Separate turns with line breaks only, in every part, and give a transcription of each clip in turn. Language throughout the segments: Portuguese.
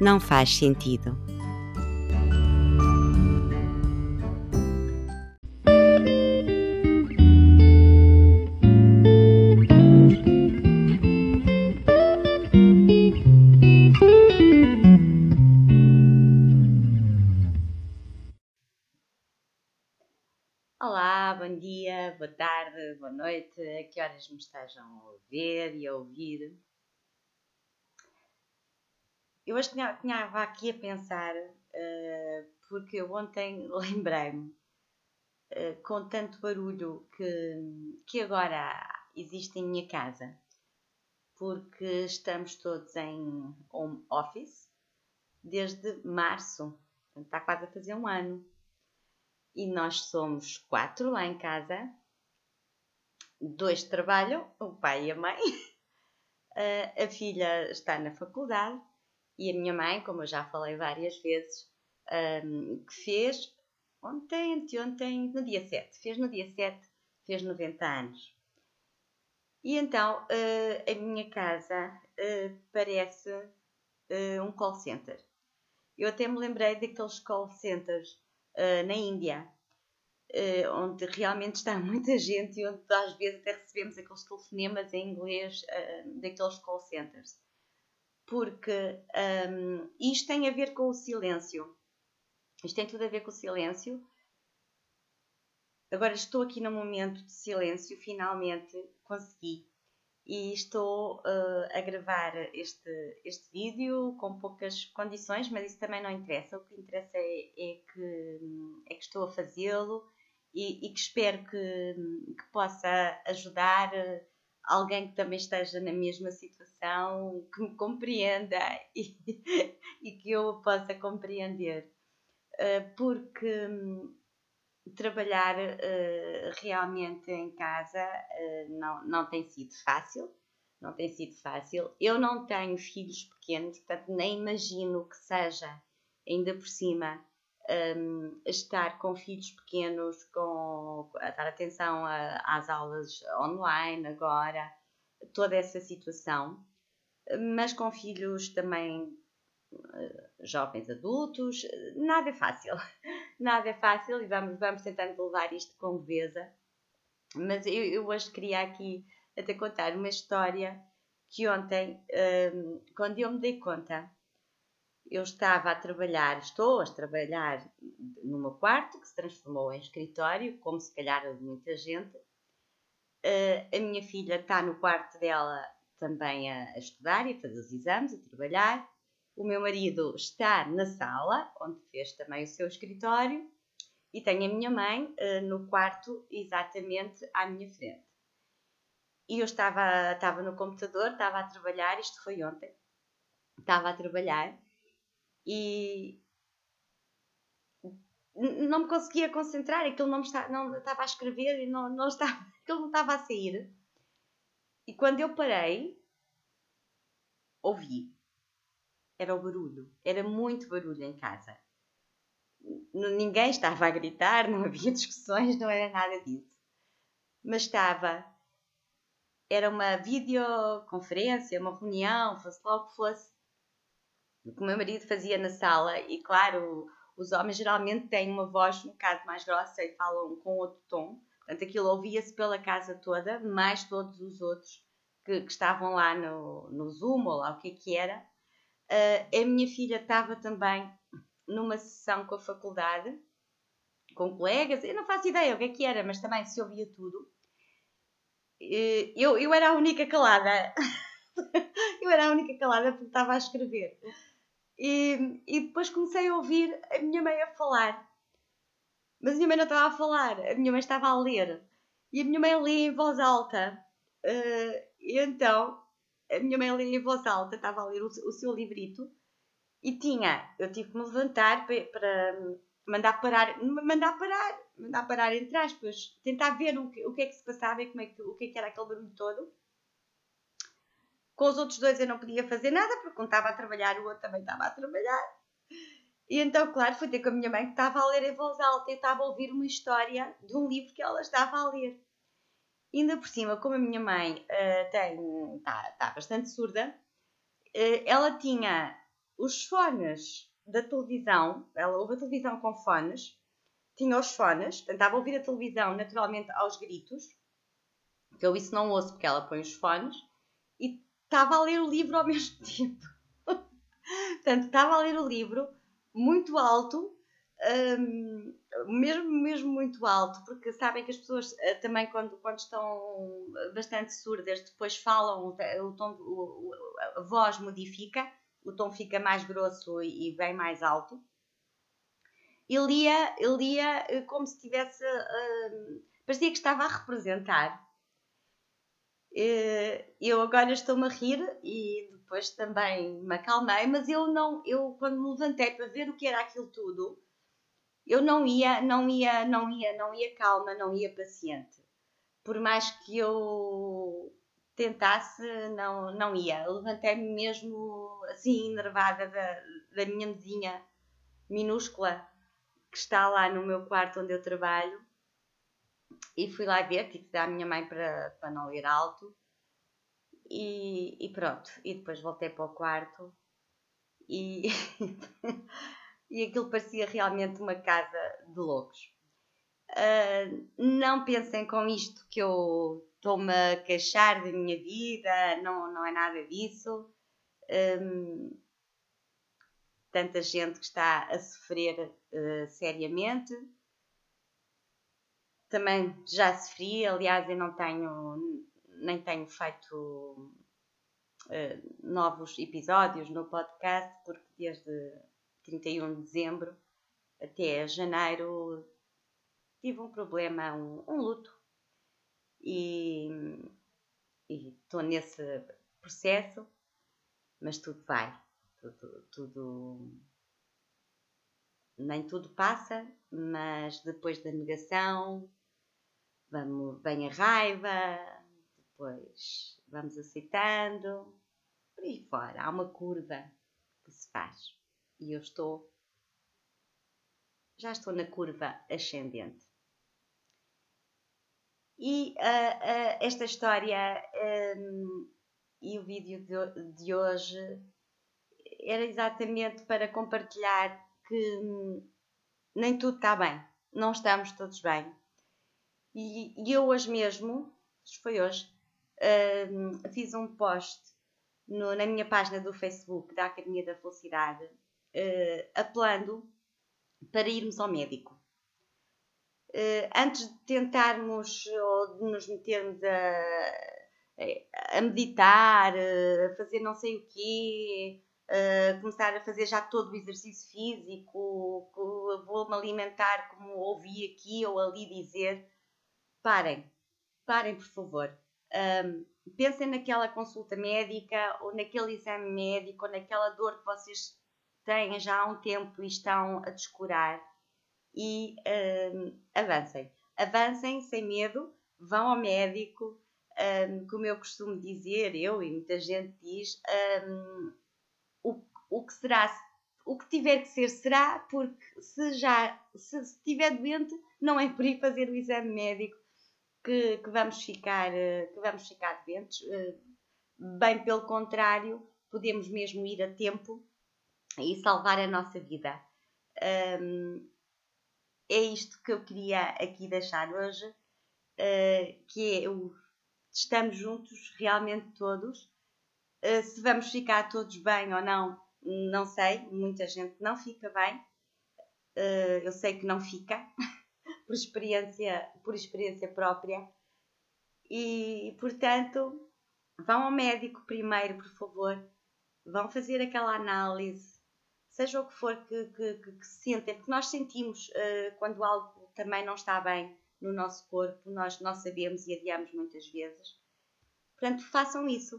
não faz sentido. Olá, bom dia, boa tarde, boa noite, a que horas me estejam a ver e a ouvir. Eu hoje tinha, tinha aqui a pensar, uh, porque ontem lembrei-me, uh, com tanto barulho que, que agora existe em minha casa, porque estamos todos em home office desde março, está quase a fazer um ano. E nós somos quatro lá em casa, dois trabalham, o pai e a mãe. Uh, a filha está na faculdade e a minha mãe, como eu já falei várias vezes, um, que fez ontem, anteontem, no dia 7, fez no dia 7, fez 90 anos. E então uh, a minha casa uh, parece uh, um call center. Eu até me lembrei daqueles call centers na Índia, onde realmente está muita gente e onde às vezes até recebemos aqueles telefonemas em inglês daqueles call centers porque um, isto tem a ver com o silêncio. Isto tem tudo a ver com o silêncio. Agora estou aqui num momento de silêncio, finalmente consegui. E estou uh, a gravar este, este vídeo com poucas condições, mas isso também não interessa. O que interessa é, é que, é que estou a fazê-lo e, e, que espero que, que possa ajudar alguém que também esteja na mesma situação, que me compreenda e, e que eu possa compreender. Uh, porque um, trabalhar uh, realmente em casa uh, não, não tem sido fácil. Não tem sido fácil. Eu não tenho filhos pequenos, portanto, nem imagino que seja, ainda por cima, um, estar com filhos pequenos, com, a dar atenção a, às aulas online agora, toda essa situação, mas com filhos também uh, jovens adultos, nada é fácil, nada é fácil e vamos, vamos tentando levar isto com leveza. Mas eu, eu hoje queria aqui até contar uma história que ontem, um, quando eu me dei conta eu estava a trabalhar, estou a trabalhar no meu quarto, que se transformou em escritório, como se calhar de muita gente. Uh, a minha filha está no quarto dela também a, a, estudar e a fazer os exames, a trabalhar. O meu marido está na sala, onde fez também o seu escritório. E tenho a minha mãe uh, no quarto exatamente à minha frente. E eu estava, estava no computador, estava a trabalhar, isto foi ontem, estava a trabalhar e não me conseguia concentrar, aquilo não, está, não estava a escrever e não, não estava, aquilo não estava a sair. E quando eu parei, ouvi. Era o barulho, era muito barulho em casa. Ninguém estava a gritar, não havia discussões, não era nada disso. Mas estava. Era uma videoconferência, uma reunião, fosse lá o que fosse que o meu marido fazia na sala, e claro, os homens geralmente têm uma voz um bocado mais grossa e falam com outro tom, portanto aquilo ouvia-se pela casa toda, mais todos os outros que, que, estavam lá no, no Zoom ou lá o que é que era. Uh, a minha filha estava também numa sessão com a faculdade, com colegas, eu não faço ideia o que é que era, mas também se ouvia tudo. Eu, eu era a única calada. eu era a única calada porque estava a escrever. E, e depois comecei a ouvir a minha mãe a falar. Mas a minha mãe não estava a falar, a minha mãe estava a ler. E a minha mãe lia em voz alta. Uh, e então, a minha mãe lia em voz alta, estava a ler o, o seu livrito. E tinha, eu tive que me levantar para, para mandar parar, mandar parar, mandar parar entre aspas, tentar ver o que, o que é que se passava e como é que, o que, é que era aquele barulho todo. Com os outros dois eu não podia fazer nada porque um estava a trabalhar, o outro também estava a trabalhar. E então, claro, fui ter com a minha mãe que estava a ler em voz alta e estava a ouvir uma história de um livro que ela estava a ler. Ainda por cima, como a minha mãe uh, tem, está tá bastante surda, uh, ela tinha os fones da televisão, ela ouve a televisão com fones, tinha os fones, tentava ouvir a televisão naturalmente aos gritos, que eu isso não ouço porque ela põe os fones, estava a ler o livro ao mesmo tempo. Portanto, estava a ler o livro muito alto, um, mesmo, mesmo muito alto, porque sabem que as pessoas uh, também, quando, quando estão bastante surdas, depois falam, o, tom, o, a voz modifica o tom fica mais grosso e, bem mais alto. E lia, lia eh, como se tivesse. Uh, parecia que estava a representar. Uh, eu agora estou-me a rir e depois também me acalmei, mas eu não. Eu, quando me levantei para ver o que era aquilo tudo, eu não ia, não ia, não ia, não ia calma, não ia paciente. Por mais que eu tentasse, não, não ia. Levantei-me mesmo assim, enervada da, da minha mesinha minúscula que está lá no meu quarto onde eu trabalho e fui lá ver, tive que dar à minha mãe para, para não ler alto e, e pronto. E depois voltei para o quarto e, e aquilo parecia realmente uma casa de loucos. Uh, não pensem com isto que eu estou-me a queixar da minha vida, não, não é nada disso. Um, tanta gente que está a sofrer uh, seriamente. Também já sofri, aliás, eu não tenho, nem tenho feito uh, novos episódios no podcast, porque desde 31 de dezembro até janeiro tive um problema, um, um luto. E estou nesse processo, mas tudo vai, tudo, tudo, nem tudo passa, mas depois da negação vamos, vem a raiva, depois vamos aceitando, por aí fora, há uma curva que se faz e eu estou, já estou na curva ascendente. E uh, uh, esta história um, e o vídeo de, de, hoje era exatamente para compartilhar que um, nem tudo está bem, não estamos todos bem. E, e eu hoje mesmo, foi hoje, um, fiz um post no, na minha página do Facebook da Academia da Felicidade, uh, apelando para irmos ao médico. Uh, antes de tentarmos ou de nos metermos a, a meditar, a fazer não sei o quê, a começar a fazer já todo o exercício físico, vou-me alimentar como ouvi aqui ou ali dizer, parem, parem por favor. Um, pensem naquela consulta médica ou naquele exame médico ou naquela dor que vocês têm já há um tempo e estão a descurar e uh, avancem. Avancem sem medo, vão ao médico, um, como eu costumo dizer, eu e muita gente diz, um, o, o que será, o que tiver que ser, será, porque se já se estiver doente, não é por ir fazer o exame médico que, que vamos ficar, que vamos ficar doentes. Bem pelo contrário, podemos mesmo ir a tempo e salvar a nossa vida. É isto que eu queria aqui deixar hoje, uh, que é o estamos juntos realmente todos. Se vamos ficar todos bem ou não, não sei. Muita gente não fica bem. Eu sei que não fica, por experiência, por experiência própria. E, portanto, vão ao médico primeiro, por favor. Vão fazer aquela análise seja o que for que, que, que, que sentem, porque nós sentimos uh, quando algo também não está bem no nosso corpo, nós, nós sabemos e adiamos muitas vezes. Portanto, façam isso.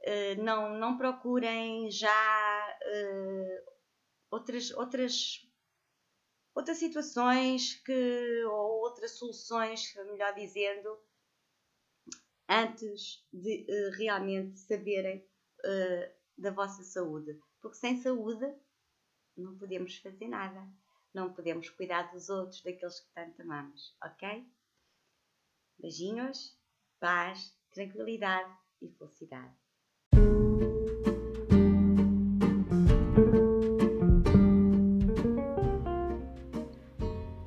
Uh, não, não procurem já uh, outras, outras, outras situações que, ou outras soluções, melhor dizendo, antes de uh, realmente saberem uh, da vossa saúde. Porque sem saúde não podemos fazer nada. Não podemos cuidar dos outros, daqueles que tanto amamos, ok? Beijinhos, paz, tranquilidade e felicidade.